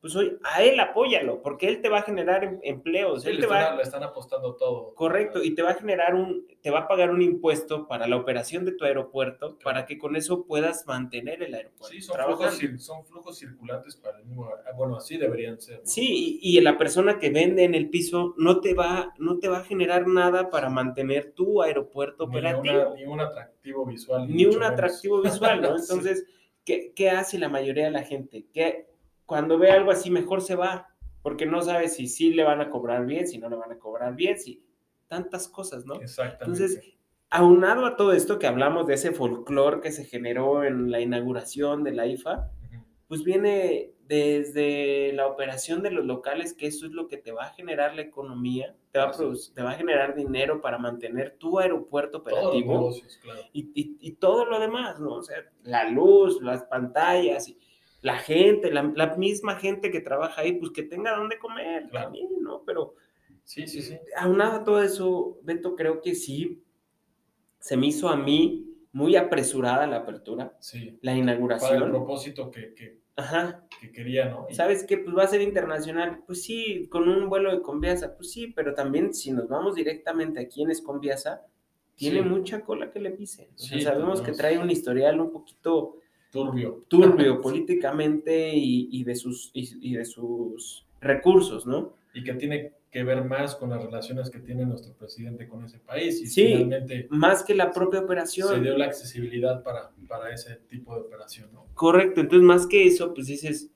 S1: pues hoy a él apóyalo, porque él te va a generar em- empleos,
S2: sí,
S1: él
S2: le,
S1: te va
S2: están, le están apostando todo.
S1: Correcto, y te va a generar un, te va a pagar un impuesto para la operación de tu aeropuerto, para que con eso puedas mantener el aeropuerto.
S2: Sí, son flujos, son flujos circulantes para el mismo. ah, Bueno, así deberían ser.
S1: Sí, y, y la persona que vende en el piso no te va, no te va a generar nada para mantener tu aeropuerto
S2: Ni,
S1: operativo,
S2: una- ni un atractivo visual.
S1: ni un
S2: menos.
S1: atractivo visual, ¿no?
S2: Sí.
S1: Entonces, ¿qué, qué hace la mayoría de la gente? Que cuando ve algo así, mejor se va, porque no sabe si sí le van a cobrar bien, si no le van a cobrar bien, si tantas cosas, ¿no?
S2: Exactamente.
S1: Entonces, aunado a todo esto que hablamos de ese folclore que se generó en la inauguración de la IFA,
S2: Ujú.
S1: pues viene desde la operación de los locales, que eso es lo que te va a generar la economía, te va a,
S2: Así
S1: produc- te va a generar dinero para mantener tu aeropuerto operativo
S2: negocios, claro.
S1: y, y- y todo lo demás, ¿no? O sea, la luz, las pantallas, y la gente, la, la misma gente que trabaja ahí, pues que tenga dónde comer
S2: Claro.
S1: también, ¿no? Pero
S2: Sí, sí, sí.
S1: aunado a todo eso, Beto, creo que sí, se me hizo a mí muy apresurada la apertura,
S2: Sí.
S1: la
S2: Para el
S1: inauguración.
S2: propósito que, que,
S1: Ajá.
S2: que quería, ¿no? Y-
S1: ¿Sabes qué? Pues va a ser internacional. Pues sí, con un vuelo de Conviasa. Pues sí, pero también si nos vamos directamente a quién es Conviasa, tiene
S2: Sí.
S1: mucha cola que le pisen.
S2: Sí,
S1: sabemos que trae un historial un poquito
S2: Turbio.
S1: turbio políticamente y, y de sus, y, y de sus recursos, ¿no?
S2: Y que tiene que ver más con las relaciones que tiene nuestro presidente con ese país. Y
S1: Sí.
S2: finalmente
S1: Más que la propia
S2: se
S1: operación.
S2: dio la accesibilidad para, para ese tipo de operación, ¿no?
S1: Correcto, entonces más que eso, pues dices,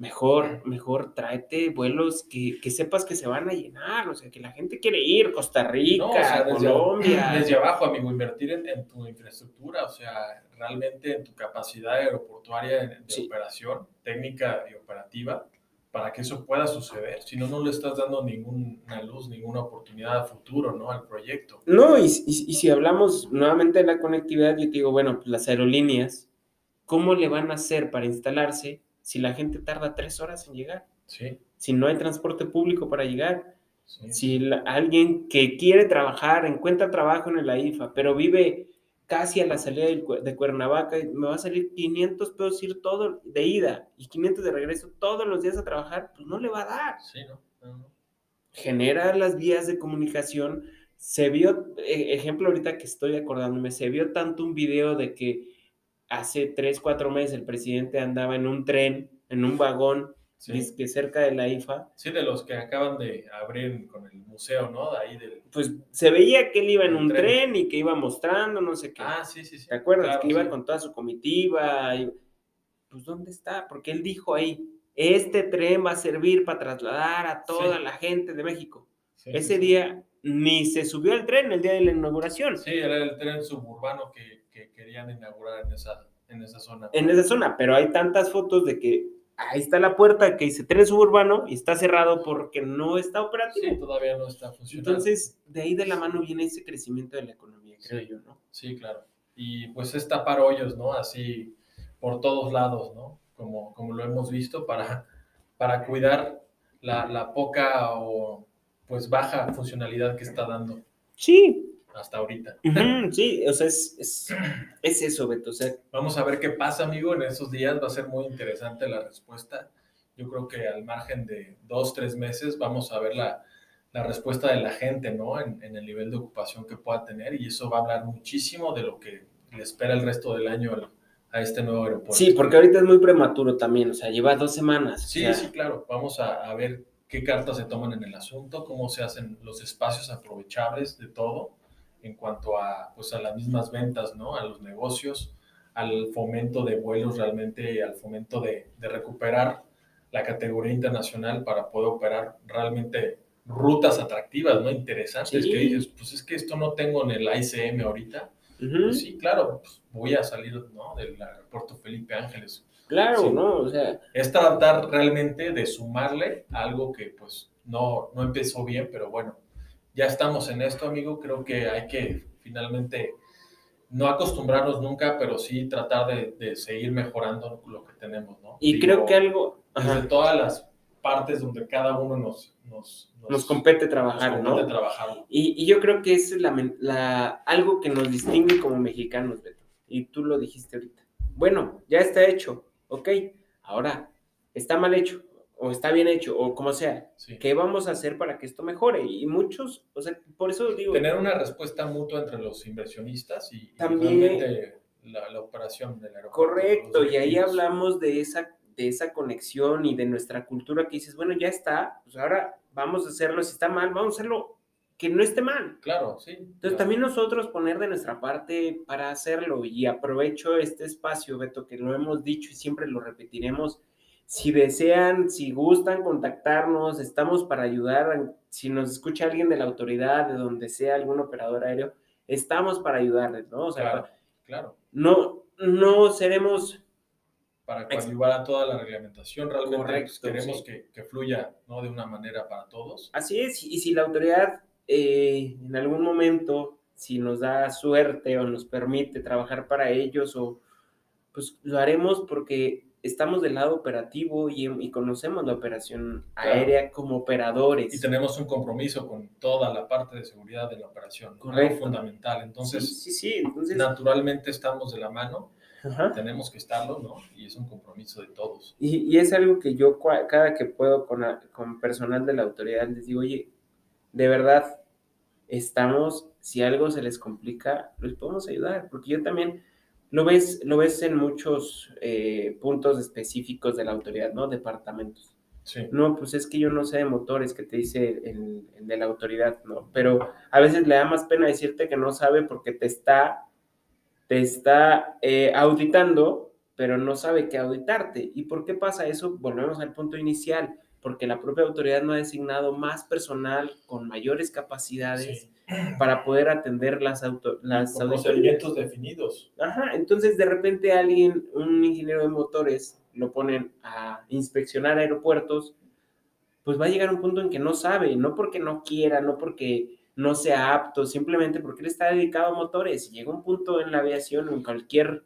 S1: mejor, mejor tráete vuelos que, que sepas que se van a llenar, o sea, que la gente quiere ir, Costa Rica,
S2: No, o sea, desde,
S1: Colombia.
S2: desde abajo, amigo, invertir en, en tu infraestructura, o sea, realmente en tu capacidad aeroportuaria de, de
S1: Sí.
S2: operación, técnica y operativa, para que eso pueda suceder. Si no, no le estás dando ninguna luz, ninguna oportunidad a futuro, ¿no? Al proyecto.
S1: No, y, y- y si hablamos nuevamente de la conectividad, yo te digo, bueno, pues las aerolíneas, ¿cómo le van a hacer para instalarse si la gente tarda tres horas en llegar?
S2: Sí,
S1: Si no hay transporte público para llegar,
S2: sí.
S1: si la- alguien que quiere trabajar, encuentra trabajo en la IFA, pero vive casi a la salida de Cuernavaca, y me va a salir 500 pesos ir todo de ida y 500 de regreso todos los días a trabajar, pues no le va a dar.
S2: Sí, ¿no? No, no.
S1: genera las vías de comunicación. Se vio, e- ejemplo ahorita que estoy acordándome, se vio tanto un video de que hace tres, cuatro meses el presidente andaba en un tren, en un vagón,
S2: Sí.
S1: que cerca de la IFA,
S2: Sí, de los que acaban de abrir con el museo, ¿no? De ahí del...
S1: pues se veía que él iba en
S2: Un tren.
S1: tren y que iba mostrando, no sé qué.
S2: Ah, sí, sí, sí.
S1: ¿Te acuerdas?
S2: Claro,
S1: que iba
S2: sí.
S1: con toda su comitiva. y- Pues, ¿dónde está? Porque él dijo ahí, este tren va a servir para trasladar a toda
S2: Sí.
S1: la gente de México. Ese día ni se subió al tren el día de la inauguración.
S2: Sí, era el tren suburbano que, que querían inaugurar en esa, en esa zona.
S1: En esa zona, pero hay tantas fotos de que ahí está la puerta que dice tren suburbano y está cerrado porque no está operativo.
S2: Sí, todavía no está funcionando.
S1: Entonces, de ahí de la mano viene ese crecimiento de la economía, creo
S2: Sí.
S1: yo, ¿no?
S2: Sí, claro. Y pues es tapar hoyos, ¿no? Así por todos lados, ¿no? Como, como lo hemos visto, para, para cuidar la, la poca o pues baja funcionalidad que está dando
S1: Sí,
S2: hasta ahorita.
S1: ujú, sí, o sea, es, es, es eso, Beto, o sea,
S2: Vamos a ver qué pasa, amigo, en esos días. Va a ser muy interesante la respuesta. Yo creo que al margen de dos, tres meses vamos a ver la, la respuesta de la gente, ¿no? En, en el nivel de ocupación que pueda tener y eso va a hablar muchísimo de lo que le espera el resto del año al- a este nuevo aeropuerto.
S1: sí, porque ahorita es muy prematuro también, o sea, lleva dos semanas. o
S2: Sí,
S1: sea,
S2: sí, claro. Vamos a, a ver qué cartas se toman en el asunto, cómo se hacen los espacios aprovechables de todo en cuanto a, pues, a las mismas ventas, ¿no? A los negocios, al fomento de vuelos realmente, al fomento de, de recuperar la categoría internacional para poder operar realmente rutas atractivas, ¿no? Interesantes,
S1: Sí.
S2: que dices, pues es que esto no tengo en el ICM ahorita. Pues sí, claro, pues voy a salir, ¿no? Del aeropuerto Felipe Ángeles
S1: Claro,
S2: Sí.
S1: ¿no? O sea,
S2: es tratar realmente de sumarle algo que pues no, no empezó bien, pero bueno, ya estamos en esto, amigo. Creo que hay que finalmente no acostumbrarnos nunca, pero sí tratar de, de seguir mejorando lo que tenemos, ¿no?
S1: y
S2: Digo,
S1: creo que algo
S2: Desde
S1: ajá,
S2: todas las partes donde cada uno nos, nos,
S1: nos compete
S2: nos
S1: trabajar,
S2: compete
S1: ¿no?
S2: trabajar.
S1: Y, y yo creo que es la- algo que nos distingue como mexicanos, Beto. Y tú lo dijiste ahorita. Bueno, ya está hecho, ok. Ahora, está mal hecho, o está bien hecho, o como sea.
S2: Sí.
S1: ¿Qué vamos a hacer para que esto mejore? Y muchos, o sea, por eso digo,
S2: Tener una respuesta mutua entre los inversionistas y,
S1: También-
S2: la, la operación del aeropuerto.
S1: correcto, y ahí hablamos de esa, de esa conexión y de nuestra cultura que dices, bueno, ya está, pues ahora vamos a hacerlo, si está mal, vamos a hacerlo que no esté mal.
S2: Claro, sí.
S1: Entonces
S2: claro.
S1: también nosotros poner de nuestra parte para hacerlo y aprovecho este espacio, Beto, que lo hemos dicho y siempre lo repetiremos. Si desean, si gustan contactarnos, estamos para ayudar. Si nos escucha alguien de la autoridad, de donde sea algún operador aéreo, estamos para ayudarles, ¿no? O sea,
S2: Claro, claro.
S1: no, no seremos
S2: Para coadyuvar a toda la reglamentación, realmente pues,
S1: Correcto,
S2: queremos
S1: sí.
S2: que, que fluya ¿no? de una manera para todos.
S1: Así es, y si la autoridad eh, en algún momento, si nos da suerte o nos permite trabajar para ellos, o pues lo haremos porque estamos del lado operativo y, y conocemos la operación
S2: Claro.
S1: aérea como operadores.
S2: Y tenemos un compromiso con toda la parte de seguridad de la operación. ¿no?
S1: Correcto.
S2: Algo fundamental. Entonces,
S1: sí, sí, sí, entonces,
S2: naturalmente estamos de la mano,
S1: ajá.
S2: tenemos que estarlo, ¿no? Y es un compromiso de todos.
S1: Y, y es algo que yo cada que puedo con, la- con personal de la autoridad les digo, oye, de verdad, estamos, si algo se les complica, los podemos ayudar, porque yo también lo ves, lo ves en muchos eh, puntos específicos de la autoridad, ¿no? Departamentos.
S2: Sí,
S1: No, pues es que yo no sé de motores, que te dice el, el de la autoridad, ¿no? Pero a veces le da más pena decirte que no sabe porque te está, te está eh, auditando, pero no sabe qué auditarte. ¿Y por qué pasa eso? Volvemos al punto inicial, porque la propia autoridad no ha designado más personal con mayores capacidades
S2: sí.
S1: Para poder atender las, auto, las
S2: Con procedimientos definidos.
S1: Ajá, entonces de repente alguien, un ingeniero de motores, lo ponen a inspeccionar aeropuertos, pues va a llegar un punto en que no sabe, no porque no quiera, no porque no sea apto, simplemente porque él está dedicado a motores. Llega un punto en la aviación o en cualquier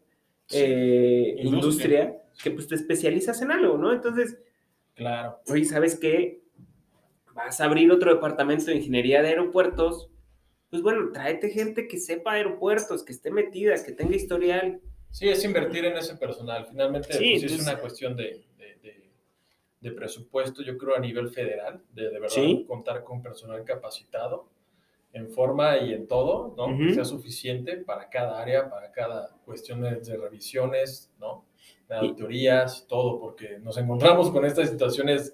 S1: eh,
S2: Industria.
S1: industria que pues te especializas en algo, ¿no? Entonces,
S2: Claro.
S1: oye, ¿sabes qué? Vas a abrir otro departamento de ingeniería de aeropuertos, pues bueno, tráete gente que sepa aeropuertos, que esté metida, que tenga historial,
S2: Sí, es invertir en ese personal. Finalmente,
S1: Sí,
S2: pues, es
S1: entonces-
S2: una cuestión de, de- de- de presupuesto, yo creo, a nivel federal, de, de verdad
S1: Sí.
S2: contar con personal capacitado en forma y en todo, ¿no? Que sea suficiente para cada área, para cada cuestión de, revisiones, ¿no? De auditorías, todo, porque nos encontramos con estas situaciones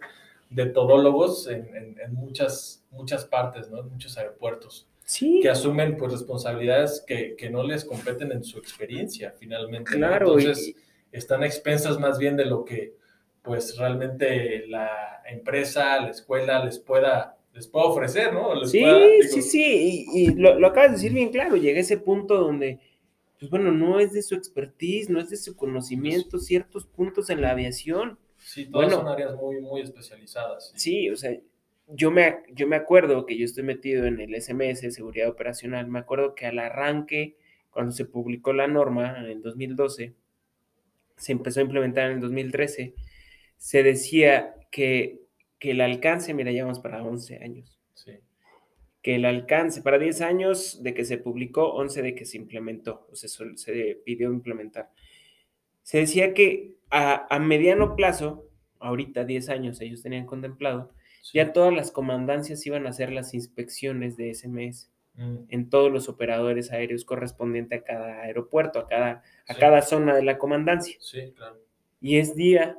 S2: de todólogos en, en- en muchas, muchas partes, ¿no? En muchos aeropuertos,
S1: Sí,
S2: que asumen pues responsabilidades que, que no les competen en su experiencia, finalmente. ¿no?
S1: claro. y-
S2: Entonces, están a expensas más bien de lo que pues realmente la empresa, la escuela les pueda, les pueda ofrecer, ¿no? Les
S1: Sí,
S2: pueda, digo,
S1: sí, sí, y, y lo, lo acabas de decir bien claro, llega a ese punto donde, pues bueno, no es de su expertise, no es de su conocimiento, ciertos puntos en la aviación.
S2: Sí, todas
S1: Bueno.
S2: son áreas muy, muy especializadas.
S1: Sí, o sea, yo me, yo me acuerdo que yo estoy metido en el SMS, Seguridad Operacional, me acuerdo que al arranque, cuando se publicó la norma en el 2012, se empezó a implementar en el 2013, se decía que, que el alcance, mira, ya vamos para 11 años,
S2: Sí,
S1: que el alcance para 10 años de que se publicó, 11 de que se implementó, o sea, se pidió implementar. Se decía que a, a mediano plazo, ahorita 10 años ellos tenían contemplado,
S2: sí.
S1: ya todas las comandancias iban a hacer las inspecciones de SMS
S2: Mm,
S1: en todos los operadores aéreos correspondiente a cada aeropuerto, a cada, a
S2: Sí.
S1: cada zona de la comandancia.
S2: sí, claro.
S1: Y es día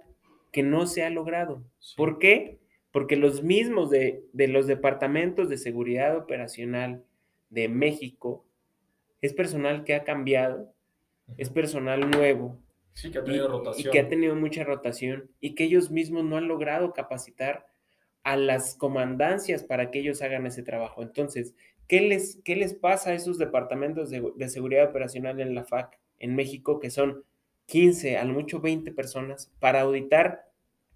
S1: que no se ha logrado. ¿Por qué? Porque los mismos de, de los departamentos de seguridad operacional de México es personal que ha cambiado, es personal nuevo
S2: Sí, que ha
S1: y,
S2: tenido
S1: y
S2: rotación.
S1: que ha tenido mucha rotación y que ellos mismos no han logrado capacitar a las comandancias para que ellos hagan ese trabajo. Entonces, ¿qué les, qué les pasa a esos departamentos de, de seguridad operacional en la FAC en México, que son 15, a lo mucho 20 personas, para auditar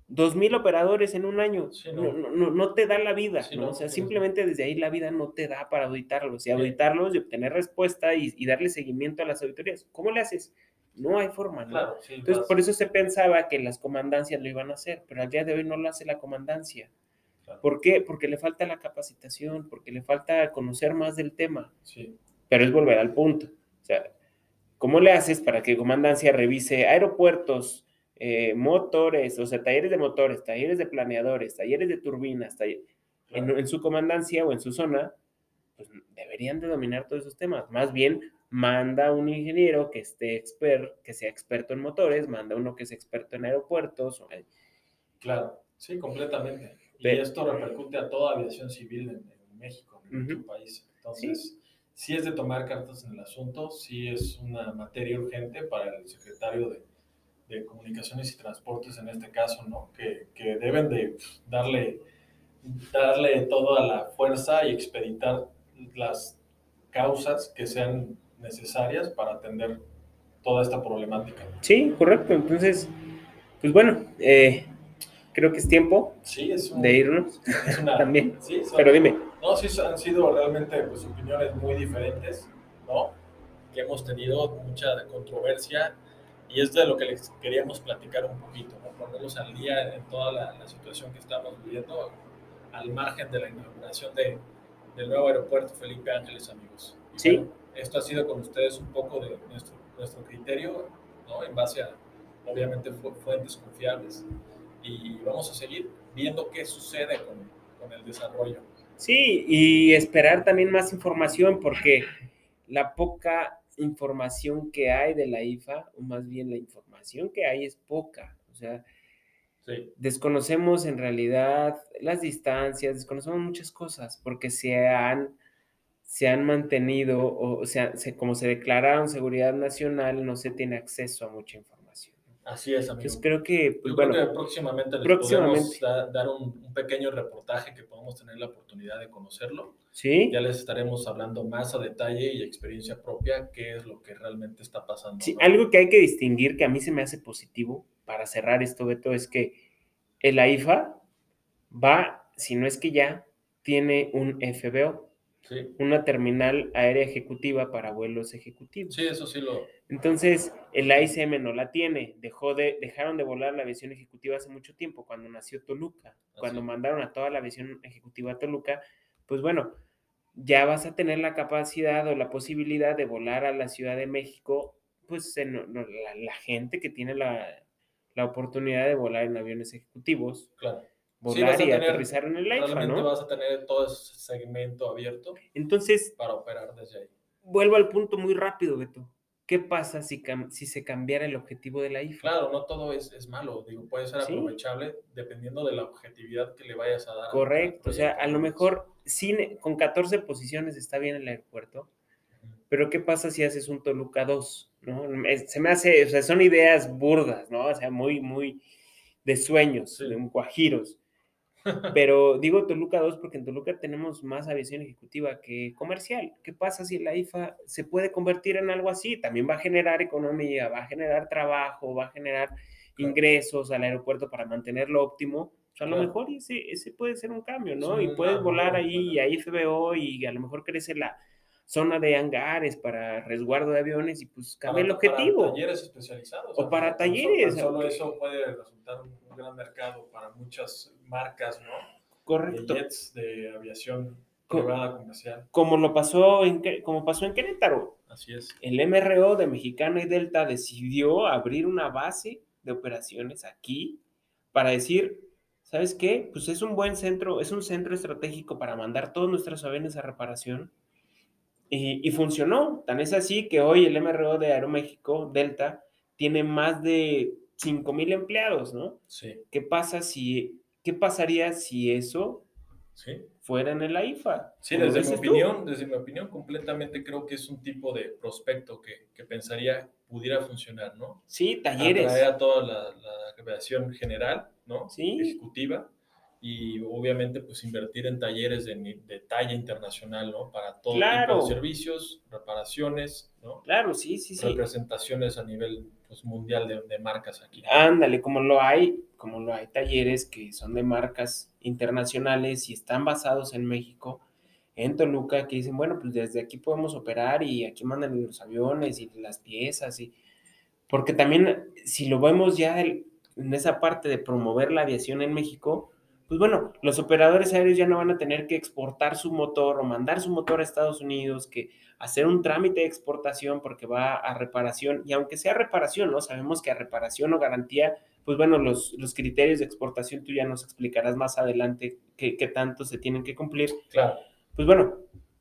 S1: 2.000 operadores en un año?
S2: Sí,
S1: no.
S2: no.
S1: No, no- te da la vida,
S2: Sí,
S1: O sea, simplemente desde ahí la vida no te da para auditarlos y
S2: Sí.
S1: auditarlos y obtener respuesta y, y darle seguimiento a las auditorías. ¿Cómo le haces? No hay forma, ¿no?
S2: Claro.
S1: Entonces,
S2: vas-
S1: por eso se pensaba que las comandancias lo iban a hacer, pero al día de hoy no lo hace la comandancia.
S2: Claro,
S1: ¿Por qué? Porque le falta la capacitación, porque le falta conocer más del tema.
S2: Sí,
S1: Pero es volver al punto. O sea, ¿cómo le haces para que comandancia revise aeropuertos, eh, motores, o sea, talleres de motores, talleres de planeadores, talleres de turbinas, taller- en,
S2: claro.
S1: en su comandancia o en su zona? Pues deberían de dominar todos esos temas. Más bien, manda un ingeniero que esté expert, que sea experto en motores, manda uno que sea experto en aeropuertos.
S2: Claro, sí, completamente. Y
S1: Pero-
S2: esto repercute a toda aviación civil en, en México, en nuestro
S1: Ujú.
S2: país. Entonces, sí. es de tomar cartas en el asunto, sí es una materia urgente para el secretario de, de Comunicaciones y Transportes en este caso, ¿no? Que, que deben de darle, darle toda la fuerza y expeditar las causas que sean necesarias para atender toda esta problemática.
S1: Sí, correcto. Entonces, pues bueno, eh, creo que es tiempo
S2: Sí, es un-
S1: de irnos
S2: es una-
S1: también.
S2: sí, son-
S1: Pero dime,
S2: No, sí han sido realmente pues, opiniones muy diferentes, ¿no? Que hemos tenido mucha controversia y es de lo que les queríamos platicar un poquito, ¿no? Ponerlos al día en toda la, la situación que estamos viviendo al margen de la inauguración de, del nuevo aeropuerto Felipe Ángeles, amigos. Y
S1: Sí.
S2: bueno, esto ha sido con ustedes un poco de nuestro, nuestro criterio, ¿no? En base a, obviamente, fu- fuentes confiables. Y vamos a seguir viendo qué sucede con, con el desarrollo.
S1: sí, y esperar también más información porque la poca información que hay de la IFA, o más bien la información que hay es poca. O sea,
S2: Sí.
S1: desconocemos en realidad las distancias, desconocemos muchas cosas porque se han, se han mantenido, o, sea, se, como se declararon seguridad nacional, no se tiene acceso a mucha información.
S2: Así es, amigo.
S1: Entonces creo que, pues
S2: Yo
S1: bueno,
S2: creo que próximamente les podemos da- dar un, un pequeño reportaje que podamos tener la oportunidad de conocerlo.
S1: sí,
S2: Ya les estaremos hablando más a detalle y experiencia propia qué es lo que realmente está pasando.
S1: Sí,
S2: ¿no?
S1: algo que hay que distinguir, que a mí se me hace positivo para cerrar esto, Beto, es que el AIFA va, si no es que ya, tiene un FBO,
S2: Sí,
S1: una terminal aérea ejecutiva para vuelos ejecutivos.
S2: sí, eso sí lo...
S1: Entonces, el AICM no la tiene. Dejó de, dejaron de volar la aviación ejecutiva hace mucho tiempo, cuando nació Toluca. Cuando mandaron a toda la aviación ejecutiva a Toluca, pues bueno, ya vas a tener la capacidad o la posibilidad de volar a la Ciudad de México, pues en- la, la gente que tiene la, la oportunidad de volar en aviones ejecutivos,
S2: Claro,
S1: volar y aterrizar en el AIFA, ¿no?
S2: vas a tener todo ese segmento abierto
S1: Entonces,
S2: para operar desde ahí.
S1: vuelvo al punto muy rápido, Beto. ¿Qué pasa si, si se cambiara el objetivo de la IFA?
S2: Claro, no todo es, es malo, digo, puede ser
S1: Sí.
S2: aprovechable dependiendo de la objetividad que le vayas a dar.
S1: Correcto, o sea, a lo mejor cine, con 14 posiciones está bien el aeropuerto, pero ¿qué pasa si haces un Toluca 2? ¿no? Se me hace, o sea, son ideas burdas, ¿no? O sea, muy, muy de sueños,
S2: Sí.
S1: de un guajiros. Pero digo Toluca 2 porque en Toluca tenemos más aviación ejecutiva que comercial. ¿Qué pasa si la IFA se puede convertir en algo así? También va a generar economía, va a generar trabajo, va a generar ingresos al aeropuerto para mantenerlo óptimo. O sea, a lo
S2: Claro.
S1: mejor ese, ese puede ser un cambio, ¿no?
S2: Sí,
S1: y puedes volar ahí y
S2: buena.
S1: ahí FBO y a lo mejor crece la zona de hangares para resguardo de aviones y pues cambia el
S2: Para- para
S1: objetivo.
S2: talleres especializados.
S1: O para talleres,
S2: Solo eso puede resultar un, un gran mercado para muchas marcas, ¿no?
S1: Correcto.
S2: De jets de aviación
S1: Co-
S2: privada comercial.
S1: Como lo pasó en, como pasó en Querétaro.
S2: Así es.
S1: el MRO de Mexicana y Delta decidió abrir una base de operaciones aquí para decir, ¿sabes qué? Pues es un buen centro, es un centro estratégico para mandar todos nuestros aviones a reparación. Y, y funcionó. Tan es así que hoy el MRO de Aeroméxico, Delta, tiene más de 5 mil empleados, ¿no?
S2: Sí.
S1: ¿Qué pasa si, qué pasaría si eso
S2: Sí.
S1: fuera en el AIFA?
S2: Sí, desde mi
S1: tú.
S2: opinión, desde mi opinión, completamente creo que es un tipo de prospecto que, que pensaría pudiera funcionar, ¿no?
S1: Sí, talleres.
S2: Atraer a toda la, la aviación general, ¿no?
S1: Sí.
S2: Ejecutiva. Y obviamente, pues invertir en talleres de, de talla internacional, ¿no? Para todo
S1: Claro.
S2: tipo de servicios, reparaciones, ¿no?
S1: Claro, sí, sí, sí.
S2: Representaciones a nivel pues, mundial de, de marcas aquí.
S1: Ándale, como lo hay, como lo hay talleres que son de marcas internacionales y están basados en México, en Toluca, que dicen, bueno, pues desde aquí podemos operar y aquí mandan los aviones y las piezas y porque también si lo vemos ya el- en esa parte de promover la aviación en México, pues bueno, los operadores aéreos ya no van a tener que exportar su motor o mandar su motor a Estados Unidos, que hacer un trámite de exportación porque va a reparación, y aunque sea reparación, ¿no? Sabemos que a reparación o garantía, pues bueno, los, los criterios de exportación tú ya nos explicarás más adelante qué, qué tanto se tienen que cumplir.
S2: Claro.
S1: Pues bueno,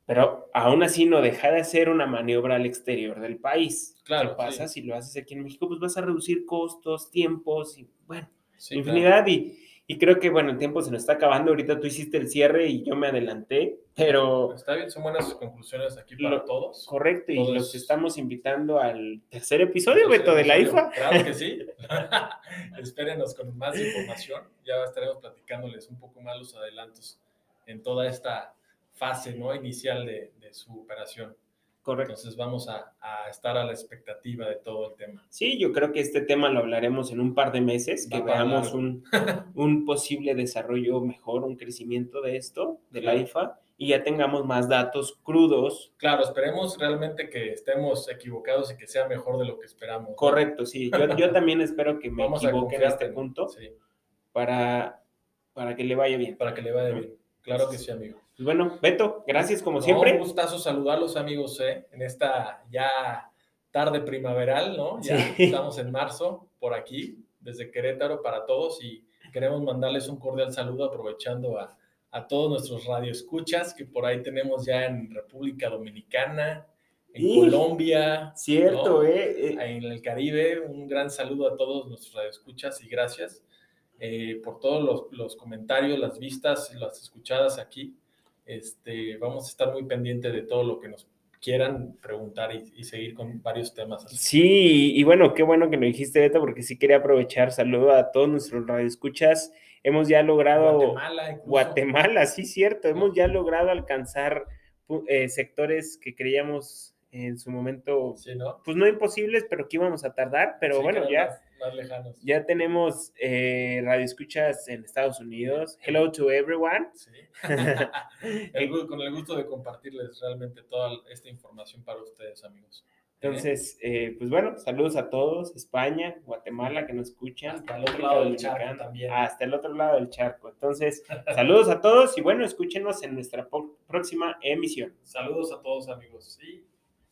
S1: pero aún así no deja de hacer una maniobra al exterior del país.
S2: Claro,
S1: ¿Qué pasa
S2: sí.
S1: si lo haces aquí en México? Pues vas a reducir costos, tiempos y bueno,
S2: Sí,
S1: infinidad y, y creo que bueno, el tiempo se nos está acabando. Ahorita tú hiciste el cierre y yo me adelanté, pero.
S2: Está bien, son buenas conclusiones aquí para
S1: Lo-
S2: todos.
S1: correcto y los estamos invitando al tercer episodio, Beto, de la IFA.
S2: Claro que sí. Espérenos con más información. Ya estaremos platicándoles un poco más los adelantos en toda esta fase ¿no? inicial de, de su operación.
S1: Correcto.
S2: Entonces vamos a, a estar a la expectativa de todo el tema.
S1: Sí, yo creo que este tema lo hablaremos en un par de meses, que
S2: Va
S1: veamos un, un posible desarrollo mejor, un crecimiento de esto, de la. IFA, y ya tengamos más datos crudos.
S2: Claro, esperemos realmente que estemos equivocados y que sea mejor de lo que esperamos. ¿no?
S1: Correcto, sí. Yo, yo también espero que me
S2: Vamos a
S1: equivoque en este punto
S2: sí,
S1: para, para que le vaya bien.
S2: para que le vaya bien. Claro que sí, amigo.
S1: Pues bueno, Beto, gracias como
S2: No,
S1: siempre.
S2: Un gustazo saludarlos, amigos, ¿eh? en esta ya tarde primaveral, ¿no? Ya
S1: Sí.
S2: estamos en marzo por aquí, desde Querétaro para todos y queremos mandarles un cordial saludo aprovechando a, a todos nuestros radioescuchas que por ahí tenemos ya en República Dominicana, en
S1: Sí.
S2: Colombia,
S1: Cierto,
S2: ¿no?
S1: ¿eh? Eh,
S2: en el Caribe. Un gran saludo a todos nuestros radioescuchas y gracias eh, por todos los, los comentarios, las vistas, las escuchadas aquí. Este, vamos a estar muy pendientes de todo lo que nos quieran preguntar y, y seguir con varios temas. así.
S1: Sí, y bueno, qué bueno que lo dijiste, Beto, porque sí quería aprovechar. Saludo a todos nuestros radioescuchas. Hemos ya logrado
S2: Guatemala, incluso.
S1: Guatemala, sí, cierto. Hemos ya logrado alcanzar eh, sectores que creíamos en su momento,
S2: Sí, ¿no?
S1: pues no imposibles, pero que íbamos a tardar. Pero
S2: Sí,
S1: bueno, ya,
S2: Más, más lejanos.
S1: ya tenemos eh, radioescuchas en Estados Unidos. Hello to everyone.
S2: Sí. El con el gusto de compartirles realmente toda esta información para ustedes, amigos.
S1: Entonces, eh, pues bueno, saludos a todos, España, Guatemala, que nos escuchan.
S2: Hasta el otro lado del charco también.
S1: Hasta el otro lado del charco. Entonces, saludos a todos y bueno, escúchenos en nuestra próxima emisión.
S2: Saludos a todos, amigos. Y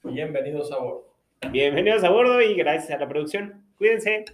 S2: bienvenidos a bordo.
S1: Bienvenidos a bordo y gracias a la producción. Cuídense.